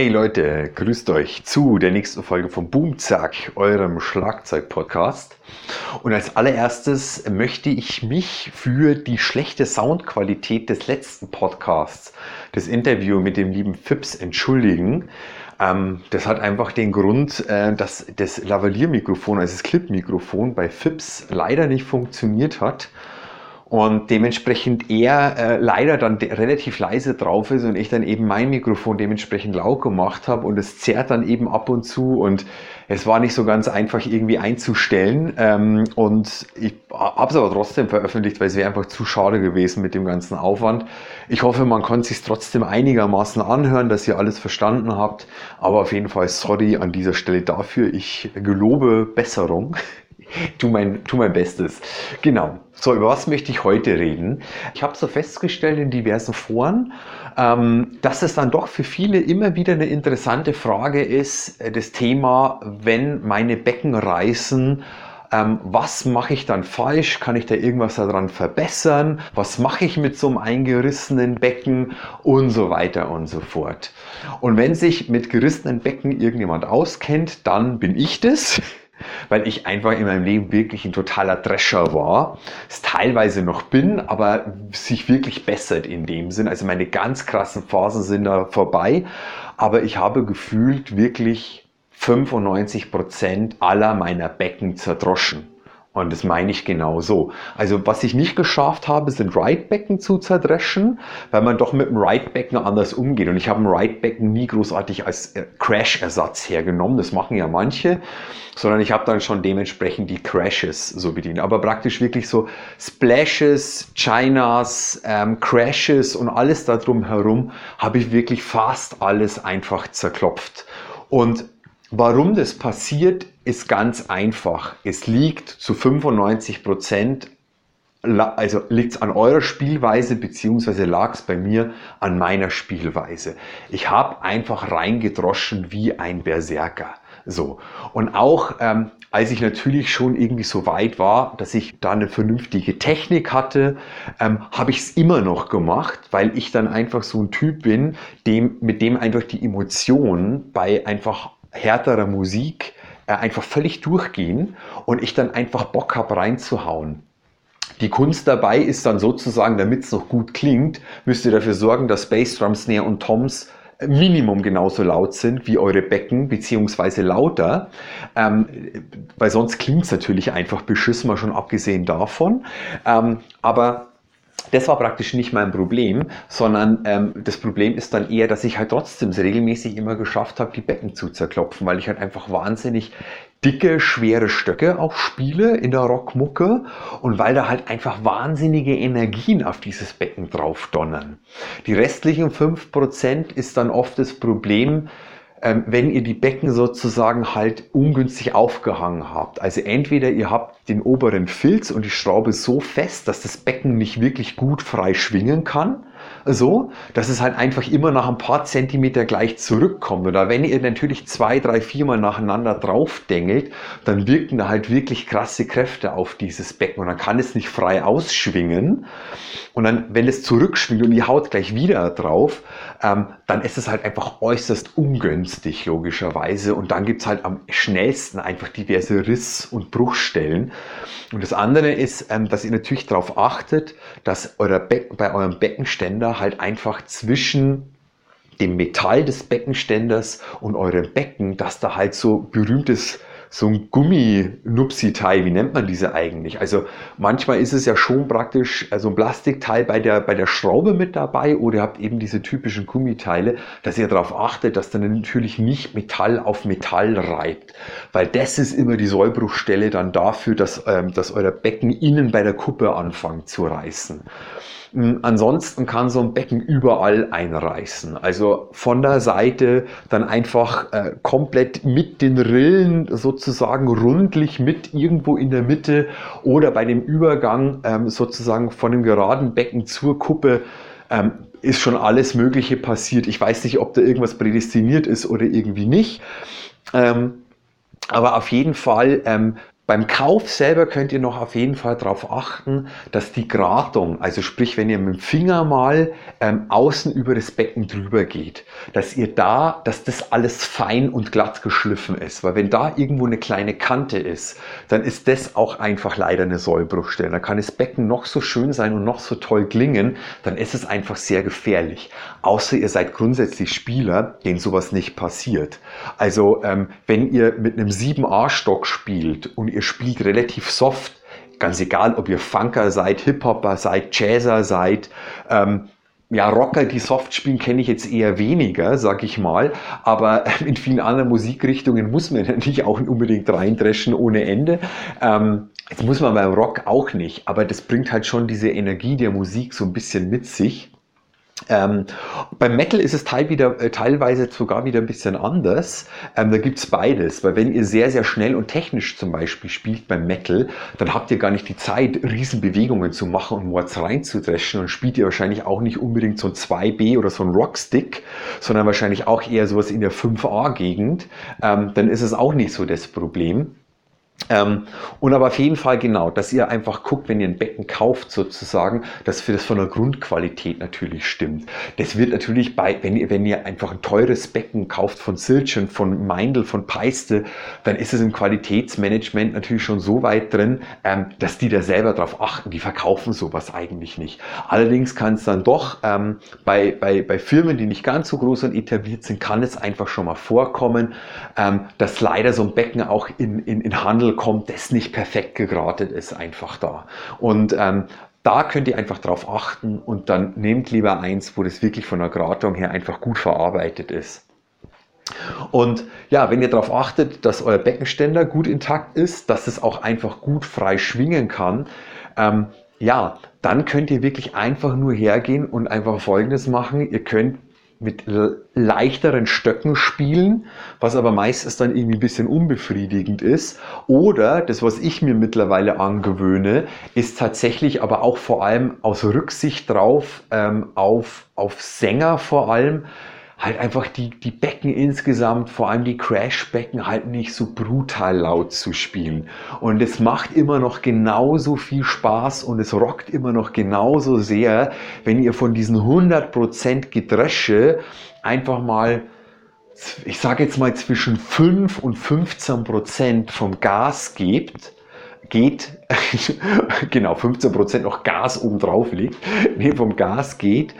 Hey Leute, grüßt euch zu der nächsten Folge von Boomzack, eurem Schlagzeug-Podcast. Und als allererstes möchte ich mich für die schlechte Soundqualität des letzten Podcasts, das Interview mit dem lieben Phipps, entschuldigen. Ähm, das hat einfach den Grund, äh, dass das Lavalier-Mikrofon, also das Clip-Mikrofon bei Phipps leider nicht funktioniert hat und dementsprechend er äh, leider dann relativ leise drauf ist und ich dann eben mein Mikrofon dementsprechend laut gemacht habe und es zerrt dann eben ab und zu und es war nicht so ganz einfach irgendwie einzustellen ähm, und ich habe es aber trotzdem veröffentlicht, weil es wäre einfach zu schade gewesen mit dem ganzen Aufwand. Ich hoffe, man konnte sich trotzdem einigermaßen anhören, dass ihr alles verstanden habt, aber auf jeden Fall sorry an dieser Stelle dafür. Ich gelobe Besserung. tu, mein, tu mein Bestes. Genau. So, über was möchte ich heute reden? Ich habe so festgestellt in diversen Foren, ähm, dass es dann doch für viele immer wieder eine interessante Frage ist, äh, das Thema, wenn meine Becken reißen, ähm, was mache ich dann falsch? Kann ich da irgendwas daran verbessern? Was mache ich mit so einem eingerissenen Becken? Und so weiter und so fort. Und wenn sich mit gerissenen Becken irgendjemand auskennt, dann bin ich das weil ich einfach in meinem Leben wirklich ein totaler Drescher war, es teilweise noch bin, aber sich wirklich bessert in dem Sinn. Also meine ganz krassen Phasen sind da vorbei, aber ich habe gefühlt wirklich 95 Prozent aller meiner Becken zerdroschen. Und das meine ich genau so. Also was ich nicht geschafft habe, sind Right-Becken zu zerdreschen, weil man doch mit dem Right-Becken anders umgeht. Und ich habe ein Right-Becken nie großartig als äh, Crash-Ersatz hergenommen. Das machen ja manche. Sondern ich habe dann schon dementsprechend die Crashes so bedient. Aber praktisch wirklich so Splashes, Chinas, ähm, Crashes und alles darum herum habe ich wirklich fast alles einfach zerklopft. Und Warum das passiert, ist ganz einfach. Es liegt zu 95 Prozent, also liegt es an eurer Spielweise, beziehungsweise lag es bei mir an meiner Spielweise. Ich habe einfach reingedroschen wie ein Berserker. So. Und auch ähm, als ich natürlich schon irgendwie so weit war, dass ich da eine vernünftige Technik hatte, ähm, habe ich es immer noch gemacht, weil ich dann einfach so ein Typ bin, dem, mit dem einfach die Emotionen bei einfach härterer Musik äh, einfach völlig durchgehen und ich dann einfach Bock habe reinzuhauen. Die Kunst dabei ist dann sozusagen, damit es noch gut klingt, müsst ihr dafür sorgen, dass Bassdrum, Snare und Toms Minimum genauso laut sind wie eure Becken, beziehungsweise lauter, ähm, weil sonst klingt es natürlich einfach beschissen, mal schon abgesehen davon. Ähm, aber das war praktisch nicht mein Problem, sondern ähm, das Problem ist dann eher, dass ich halt trotzdem regelmäßig immer geschafft habe, die Becken zu zerklopfen, weil ich halt einfach wahnsinnig dicke, schwere Stöcke auch spiele in der Rockmucke und weil da halt einfach wahnsinnige Energien auf dieses Becken drauf donnern. Die restlichen 5% ist dann oft das Problem, wenn ihr die Becken sozusagen halt ungünstig aufgehangen habt. Also entweder ihr habt den oberen Filz und die Schraube so fest, dass das Becken nicht wirklich gut frei schwingen kann so, dass es halt einfach immer nach ein paar Zentimeter gleich zurückkommt. Oder wenn ihr natürlich zwei, drei, viermal nacheinander draufdengelt, dann wirken da halt wirklich krasse Kräfte auf dieses Becken und dann kann es nicht frei ausschwingen. Und dann, wenn es zurückschwingt und die Haut gleich wieder drauf, ähm, dann ist es halt einfach äußerst ungünstig, logischerweise. Und dann gibt es halt am schnellsten einfach diverse Riss- und Bruchstellen. Und das andere ist, ähm, dass ihr natürlich darauf achtet, dass euer Becken, bei eurem Beckenständer halt einfach zwischen dem Metall des Beckenständers und eurem Becken, dass da halt so berühmtes so ein Gummi-Nupsi-Teil, wie nennt man diese eigentlich? Also manchmal ist es ja schon praktisch also ein Plastikteil bei der, bei der Schraube mit dabei oder ihr habt eben diese typischen Gummiteile, dass ihr darauf achtet, dass dann natürlich nicht Metall auf Metall reibt, weil das ist immer die Sollbruchstelle dann dafür, dass, ähm, dass euer Becken innen bei der Kuppe anfängt zu reißen. Hm, ansonsten kann so ein Becken überall einreißen. Also von der Seite dann einfach äh, komplett mit den Rillen sozusagen rundlich mit irgendwo in der Mitte oder bei dem Übergang ähm, sozusagen von dem geraden Becken zur Kuppe ähm, ist schon alles Mögliche passiert. Ich weiß nicht, ob da irgendwas prädestiniert ist oder irgendwie nicht. Ähm, aber auf jeden Fall ähm, Beim Kauf selber könnt ihr noch auf jeden Fall darauf achten, dass die Gratung, also sprich, wenn ihr mit dem Finger mal ähm, außen über das Becken drüber geht, dass ihr da, dass das alles fein und glatt geschliffen ist. Weil wenn da irgendwo eine kleine Kante ist, dann ist das auch einfach leider eine Sollbruchstelle. Da kann das Becken noch so schön sein und noch so toll klingen, dann ist es einfach sehr gefährlich. Außer ihr seid grundsätzlich Spieler, denen sowas nicht passiert. Also ähm, wenn ihr mit einem 7a-Stock spielt und ihr ihr spielt relativ soft, ganz egal, ob ihr Funker seid, Hip-Hopper seid, Jazzer seid, ähm, ja, Rocker, die soft spielen, kenne ich jetzt eher weniger, sag ich mal. Aber in vielen anderen Musikrichtungen muss man natürlich auch unbedingt reindreschen ohne Ende. Ähm, jetzt muss man beim Rock auch nicht, aber das bringt halt schon diese Energie der Musik so ein bisschen mit sich. Ähm, beim Metal ist es teil wieder, äh, teilweise sogar wieder ein bisschen anders. Ähm, da gibt's beides, weil wenn ihr sehr, sehr schnell und technisch zum Beispiel spielt beim Metal, dann habt ihr gar nicht die Zeit, Riesenbewegungen zu machen und Mords reinzudreschen und spielt ihr wahrscheinlich auch nicht unbedingt so ein 2B oder so ein Rockstick, sondern wahrscheinlich auch eher sowas in der 5A-Gegend. Ähm, dann ist es auch nicht so das Problem. Ähm, und aber auf jeden Fall genau, dass ihr einfach guckt, wenn ihr ein Becken kauft sozusagen, dass für das von der Grundqualität natürlich stimmt. Das wird natürlich bei, wenn ihr, wenn ihr einfach ein teures Becken kauft von Silchen, von Meindl, von Peiste, dann ist es im Qualitätsmanagement natürlich schon so weit drin, ähm, dass die da selber drauf achten. Die verkaufen sowas eigentlich nicht. Allerdings kann es dann doch ähm, bei, bei, bei Firmen, die nicht ganz so groß und etabliert sind, kann es einfach schon mal vorkommen, ähm, dass leider so ein Becken auch in, in, in Handel Model kommt, das nicht perfekt gegratet ist, einfach da. Und ähm, da könnt ihr einfach drauf achten und dann nehmt lieber eins, wo das wirklich von der Gratung her einfach gut verarbeitet ist. Und ja, wenn ihr darauf achtet, dass euer Beckenständer gut intakt ist, dass es auch einfach gut frei schwingen kann, ähm, ja, dann könnt ihr wirklich einfach nur hergehen und einfach Folgendes machen. Ihr könnt mit leichteren Stöcken spielen, was aber meistens dann irgendwie ein bisschen unbefriedigend ist. Oder das, was ich mir mittlerweile angewöhne, ist tatsächlich aber auch vor allem aus Rücksicht drauf, ähm, auf, auf Sänger vor allem, halt einfach die, die Becken insgesamt, vor allem die Crash-Becken, halt nicht so brutal laut zu spielen. Und es macht immer noch genauso viel Spaß und es rockt immer noch genauso sehr, wenn ihr von diesen 100% Gedresche einfach mal ich sage jetzt mal zwischen 5 und 15 Prozent vom Gas gebt, geht, genau 15 Prozent noch Gas oben drauf liegt, nee, vom Gas geht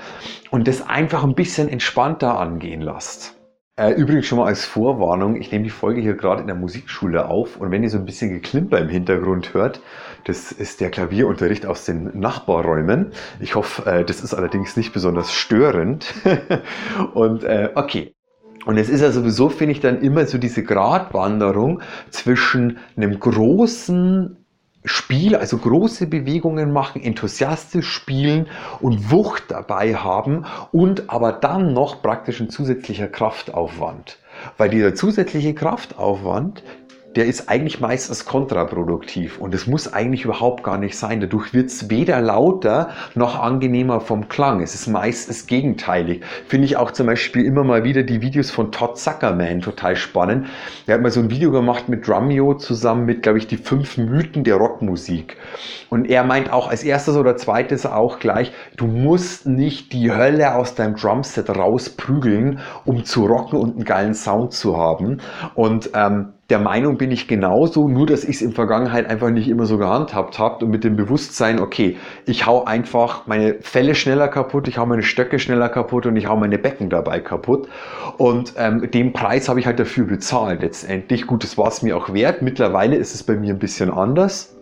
und das einfach ein bisschen entspannter angehen lasst. Äh, übrigens schon mal als Vorwarnung, ich nehme die Folge hier gerade in der Musikschule auf und wenn ihr so ein bisschen Geklimper im Hintergrund hört, das ist der Klavierunterricht aus den Nachbarräumen. Ich hoffe, äh, das ist allerdings nicht besonders störend. und äh, okay. Und es ist ja sowieso, finde ich, dann immer so diese Gratwanderung zwischen einem großen Spiel, also große Bewegungen machen, enthusiastisch spielen und Wucht dabei haben und aber dann noch praktisch ein zusätzlicher Kraftaufwand. Weil dieser zusätzliche Kraftaufwand, der ist eigentlich meistens kontraproduktiv und es muss eigentlich überhaupt gar nicht sein. Dadurch wird es weder lauter noch angenehmer vom Klang. Es ist meistens gegenteilig. Finde ich auch zum Beispiel immer mal wieder die Videos von Todd Zuckerman total spannend. Der hat mal so ein Video gemacht mit Drumeo zusammen mit, glaube ich, die fünf Mythen der Rockmusik. Und er meint auch als erstes oder zweites auch gleich, du musst nicht die Hölle aus deinem Drumset rausprügeln, um zu rocken und einen geilen Sound zu haben. Und ähm, der Meinung bin ich genauso, nur dass ich es in Vergangenheit einfach nicht immer so gehandhabt habe und mit dem Bewusstsein, okay, ich hau einfach meine Fälle schneller kaputt, ich hau meine Stöcke schneller kaputt und ich hau meine Becken dabei kaputt. Und ähm, den Preis habe ich halt dafür bezahlt letztendlich. Gut, das war es mir auch wert. Mittlerweile ist es bei mir ein bisschen anders.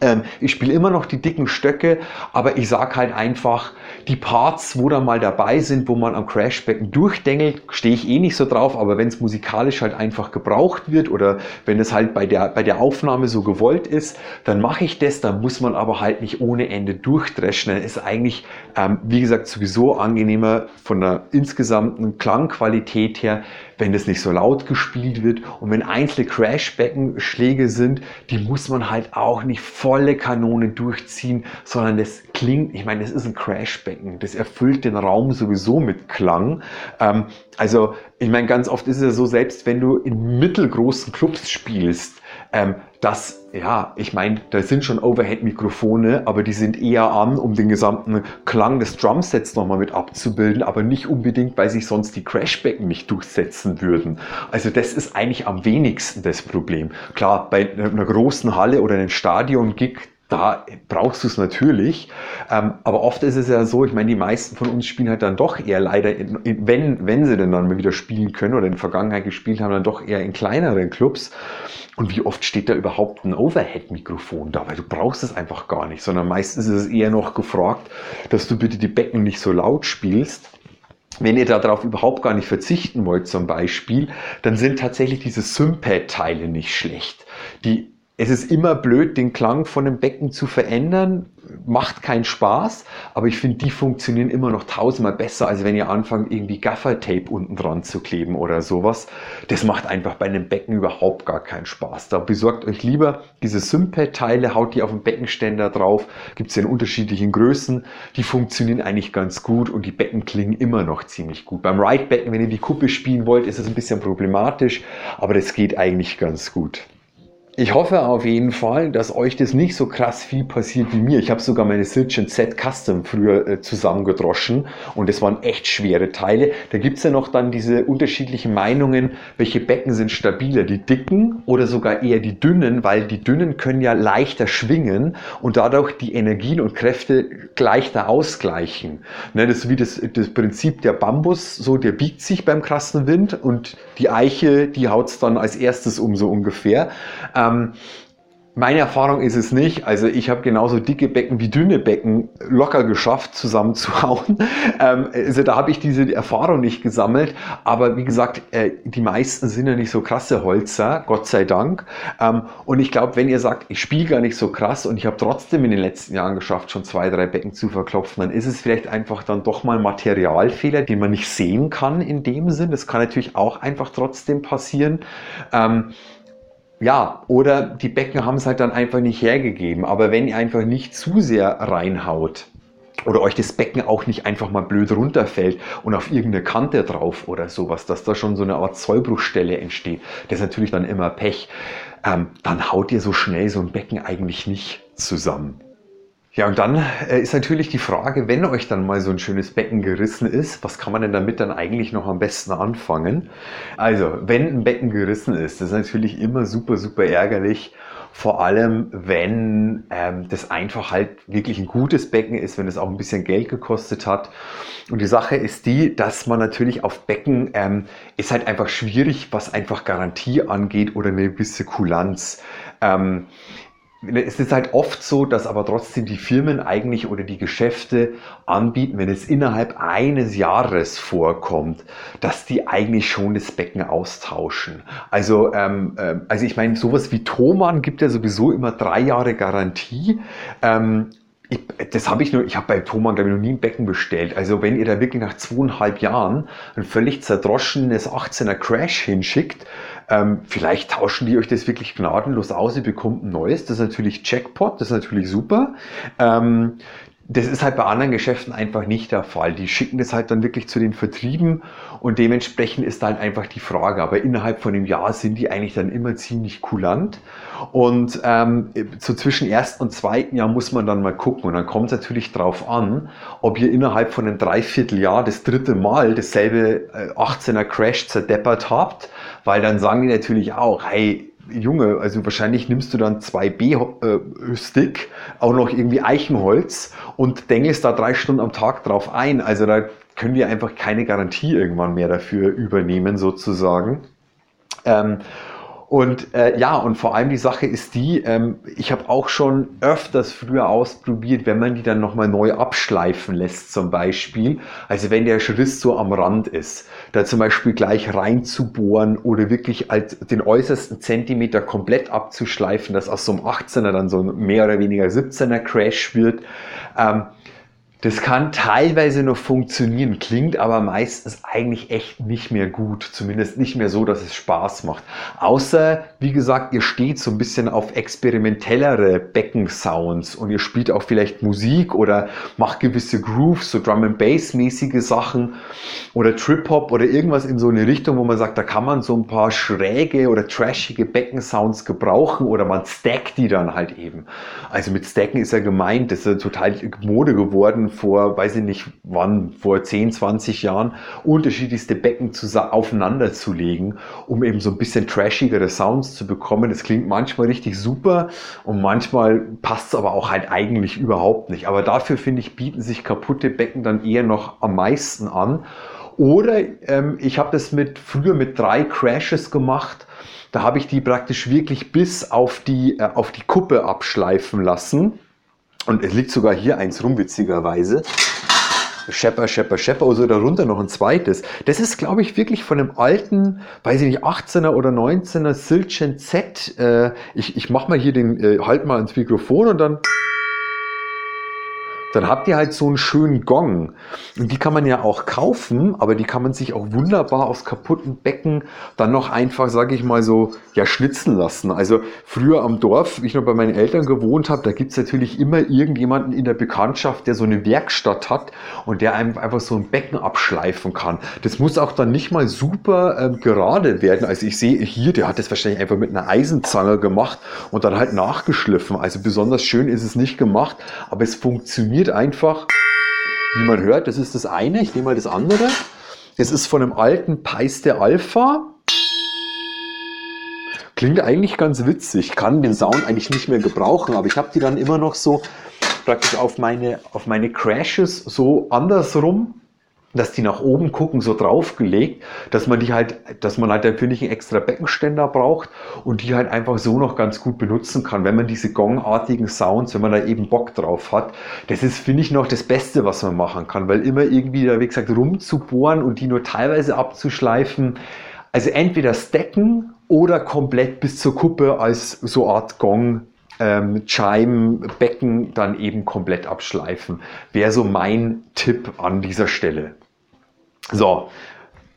Ähm, ich spiele immer noch die dicken Stöcke, aber ich sage halt einfach, die Parts, wo da mal dabei sind, wo man am Crashbecken durchdengelt, stehe ich eh nicht so drauf, aber wenn es musikalisch halt einfach gebraucht wird oder wenn es halt bei der, bei der Aufnahme so gewollt ist, dann mache ich das, dann muss man aber halt nicht ohne Ende durchdreschen. Dann ist eigentlich, ähm, wie gesagt, sowieso angenehmer von der insgesamten Klangqualität her, wenn das nicht so laut gespielt wird und wenn einzelne Crashbeckenschläge sind, die muss man halt auch nicht volle Kanone durchziehen, sondern das klingt, ich meine, das ist ein Crashbecken, das erfüllt den Raum sowieso mit Klang. Ähm, also ich meine, ganz oft ist es ja so, selbst wenn du in mittelgroßen Clubs spielst, ähm, dass, ja, ich meine, da sind schon Overhead-Mikrofone, aber die sind eher an, um den gesamten Klang des Drumsets nochmal mit abzubilden, aber nicht unbedingt, weil sich sonst die Crashbecken nicht durchsetzen würden. Also das ist eigentlich am wenigsten das Problem. Klar, bei einer großen Halle oder einem Stadion-Gig, da brauchst du es natürlich. Ähm, aber oft ist es ja so, ich meine, die meisten von uns spielen halt dann doch eher leider, in, in, wenn, wenn sie denn dann mal wieder spielen können oder in der Vergangenheit gespielt haben, dann doch eher in kleineren Clubs. Und wie oft steht da überhaupt ein Overhead-Mikrofon da? Weil du brauchst es einfach gar nicht, sondern meistens ist es eher noch gefragt, dass du bitte die Becken nicht so laut spielst. Wenn ihr darauf überhaupt gar nicht verzichten wollt zum Beispiel, dann sind tatsächlich diese Sympad-Teile nicht schlecht. Die es ist immer blöd, den Klang von dem Becken zu verändern, macht keinen Spaß, aber ich finde, die funktionieren immer noch tausendmal besser, als wenn ihr anfangt, irgendwie Gaffer-Tape unten dran zu kleben oder sowas. Das macht einfach bei einem Becken überhaupt gar keinen Spaß. Da besorgt euch lieber diese Sympad-Teile, haut die auf den Beckenständer drauf, gibt es in unterschiedlichen Größen, die funktionieren eigentlich ganz gut und die Becken klingen immer noch ziemlich gut. Beim Ride-Becken, wenn ihr die Kuppe spielen wollt, ist es ein bisschen problematisch, aber das geht eigentlich ganz gut. Ich hoffe auf jeden Fall, dass euch das nicht so krass viel passiert wie mir. Ich habe sogar meine Silchen Z Custom früher äh, zusammengedroschen und das waren echt schwere Teile. Da gibt's ja noch dann diese unterschiedlichen Meinungen, welche Becken sind stabiler, die dicken oder sogar eher die dünnen, weil die dünnen können ja leichter schwingen und dadurch die Energien und Kräfte leichter ausgleichen. Ne, das ist wie das, das Prinzip der Bambus, so der biegt sich beim krassen Wind und die Eiche, die haut's dann als erstes um so ungefähr. Meine Erfahrung ist es nicht. Also ich habe genauso dicke Becken wie dünne Becken locker geschafft zusammenzuhauen. Ähm, also da habe ich diese Erfahrung nicht gesammelt. Aber wie gesagt, äh, die meisten sind ja nicht so krasse Holzer, Gott sei Dank. Ähm, und ich glaube, wenn ihr sagt, ich spiele gar nicht so krass und ich habe trotzdem in den letzten Jahren geschafft, schon zwei, drei Becken zu verklopfen, dann ist es vielleicht einfach dann doch mal ein Materialfehler, den man nicht sehen kann in dem Sinn. Das kann natürlich auch einfach trotzdem passieren. Ähm, ja, oder die Becken haben es halt dann einfach nicht hergegeben. Aber wenn ihr einfach nicht zu sehr reinhaut, oder euch das Becken auch nicht einfach mal blöd runterfällt und auf irgendeine Kante drauf oder sowas, dass da schon so eine Art Zollbruchstelle entsteht. Das ist natürlich dann immer Pech. Ähm, dann haut ihr so schnell so ein Becken eigentlich nicht zusammen. Ja, und dann äh, ist natürlich die Frage, wenn euch dann mal so ein schönes Becken gerissen ist, was kann man denn damit dann eigentlich noch am besten anfangen? Also, wenn ein Becken gerissen ist, das ist natürlich immer super, super ärgerlich. Vor allem, wenn ähm, das einfach halt wirklich ein gutes Becken ist, wenn es auch ein bisschen Geld gekostet hat. Und die Sache ist die, dass man natürlich auf Becken ähm, ist halt einfach schwierig, was einfach Garantie angeht oder eine gewisse Kulanz. Ähm, es ist halt oft so, dass aber trotzdem die Firmen eigentlich oder die Geschäfte anbieten, wenn es innerhalb eines Jahres vorkommt, dass die eigentlich schon das Becken austauschen. Also, ähm, äh, also ich meine, sowas wie Thomann gibt ja sowieso immer drei Jahre Garantie. Ähm, ich, das habe ich nur, ich habe bei Thomann, glaube ich, noch nie ein Becken bestellt. Also wenn ihr da wirklich nach zweieinhalb Jahren ein völlig zerdroschenes 18er Crash hinschickt, ähm, vielleicht tauschen die euch das wirklich gnadenlos aus, ihr bekommt ein neues. Das ist natürlich Jackpot, das ist natürlich super. Ähm, das ist halt bei anderen Geschäften einfach nicht der Fall. Die schicken das halt dann wirklich zu den Vertrieben und dementsprechend ist halt einfach die Frage. Aber innerhalb von einem Jahr sind die eigentlich dann immer ziemlich kulant. Und ähm, so zwischen ersten und zweiten Jahr muss man dann mal gucken. Und dann kommt es natürlich drauf an, ob ihr innerhalb von einem Dreivierteljahr das dritte Mal dasselbe 18er äh, Crash zerdeppert habt, weil dann sagen die natürlich auch, hey, Junge, also wahrscheinlich nimmst du dann 2B-Stick, äh, auch noch irgendwie Eichenholz und dengelst da drei Stunden am Tag drauf ein. Also da können wir einfach keine Garantie irgendwann mehr dafür übernehmen, sozusagen. Ähm, und äh, ja, und vor allem die Sache ist die, ähm, ich habe auch schon öfters früher ausprobiert, wenn man die dann nochmal neu abschleifen lässt zum Beispiel. Also wenn der Schriss so am Rand ist, da zum Beispiel gleich reinzubohren oder wirklich als den äußersten Zentimeter komplett abzuschleifen, dass aus so einem 18er dann so ein mehr oder weniger 17er Crash wird. Ähm, Das kann teilweise noch funktionieren, klingt aber meistens eigentlich echt nicht mehr gut. Zumindest nicht mehr so, dass es Spaß macht. Außer, wie gesagt, ihr steht so ein bisschen auf experimentellere Beckensounds und ihr spielt auch vielleicht Musik oder macht gewisse Grooves, so Drum and Bass mäßige Sachen oder Trip Hop oder irgendwas in so eine Richtung, wo man sagt, da kann man so ein paar schräge oder trashige Beckensounds gebrauchen oder man stackt die dann halt eben. Also mit Stacken ist ja gemeint, das ist ja total Mode geworden vor, weiß ich nicht wann, vor 10, 20 Jahren, unterschiedlichste Becken aufeinander zu legen, um eben so ein bisschen trashigere Sounds zu bekommen. Das klingt manchmal richtig super und manchmal passt es aber auch halt eigentlich überhaupt nicht. Aber dafür finde ich, bieten sich kaputte Becken dann eher noch am meisten an. Oder ähm, ich habe das mit früher mit drei Crashes gemacht. Da habe ich die praktisch wirklich bis auf die, äh, auf die Kuppe abschleifen lassen. Und es liegt sogar hier eins rum, witzigerweise. Schepper, Schepper, Schepper oder so darunter noch ein zweites. Das ist, glaube ich, wirklich von einem alten, weiß ich nicht, 18er oder 19er Silchen Z. Äh, ich ich mache mal hier den, äh, halt mal ins Mikrofon und dann dann habt ihr halt so einen schönen Gong. Und die kann man ja auch kaufen, aber die kann man sich auch wunderbar aus kaputten Becken dann noch einfach, sage ich mal so, ja, schnitzen lassen. Also früher am Dorf, wie ich noch bei meinen Eltern gewohnt habe, da gibt's natürlich immer irgendjemanden in der Bekanntschaft, der so eine Werkstatt hat und der einem einfach so ein Becken abschleifen kann. Das muss auch dann nicht mal super ähm, gerade werden. Also ich sehe hier, der hat das wahrscheinlich einfach mit einer Eisenzange gemacht und dann halt nachgeschliffen. Also besonders schön ist es nicht gemacht, aber es funktioniert funktioniert einfach, wie man hört. Das ist das eine. Ich nehme mal das andere. Das ist von einem alten Peiste Alpha. Klingt eigentlich ganz witzig. Kann den Sound eigentlich nicht mehr gebrauchen, aber ich habe die dann immer noch so praktisch auf meine, auf meine Crashes so andersrum dass die nach oben gucken, so draufgelegt, dass man die halt, dass man halt dafür nicht einen extra Beckenständer braucht und die halt einfach so noch ganz gut benutzen kann, wenn man diese gongartigen Sounds, wenn man da eben Bock drauf hat. Das ist, finde ich, noch das Beste, was man machen kann, weil immer irgendwie da, wie gesagt, rumzubohren und die nur teilweise abzuschleifen, also entweder stacken oder komplett bis zur Kuppe als so Art Gong ähm, Chime, Becken dann eben komplett abschleifen. Wäre so mein Tipp an dieser Stelle. So,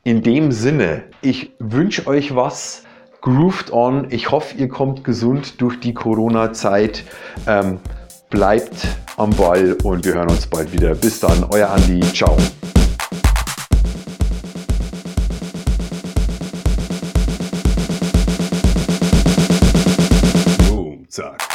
in dem Sinne, ich wünsche euch was. Grooved on. Ich hoffe, ihr kommt gesund durch die Corona-Zeit. Ähm, bleibt am Ball und wir hören uns bald wieder. Bis dann, euer Andi. Ciao. Boom, zack.